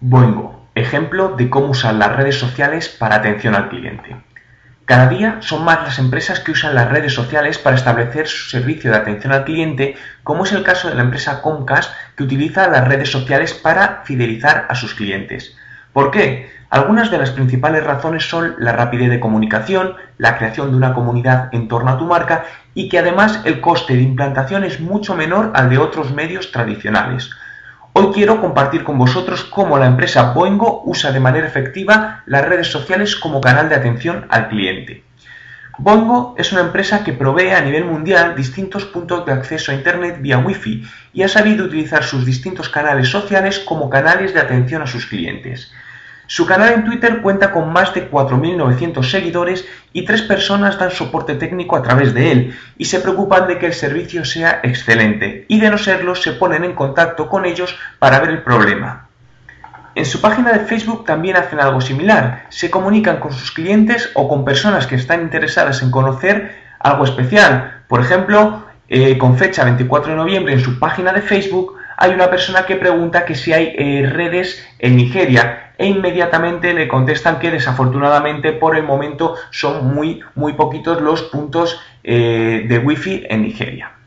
Boingo, ejemplo de cómo usar las redes sociales para atención al cliente. Cada día son más las empresas que usan las redes sociales para establecer su servicio de atención al cliente, como es el caso de la empresa Comcast que utiliza las redes sociales para fidelizar a sus clientes. ¿Por qué? Algunas de las principales razones son la rapidez de comunicación, la creación de una comunidad en torno a tu marca y que además el coste de implantación es mucho menor al de otros medios tradicionales. Hoy quiero compartir con vosotros cómo la empresa Boingo usa de manera efectiva las redes sociales como canal de atención al cliente. Boingo es una empresa que provee a nivel mundial distintos puntos de acceso a Internet vía Wi-Fi y ha sabido utilizar sus distintos canales sociales como canales de atención a sus clientes. Su canal en Twitter cuenta con más de 4.900 seguidores y tres personas dan soporte técnico a través de él y se preocupan de que el servicio sea excelente y de no serlo se ponen en contacto con ellos para ver el problema. En su página de Facebook también hacen algo similar, se comunican con sus clientes o con personas que están interesadas en conocer algo especial. Por ejemplo, eh, con fecha 24 de noviembre en su página de Facebook hay una persona que pregunta que si hay eh, redes en Nigeria e inmediatamente le contestan que desafortunadamente por el momento son muy, muy poquitos los puntos eh, de wifi en Nigeria.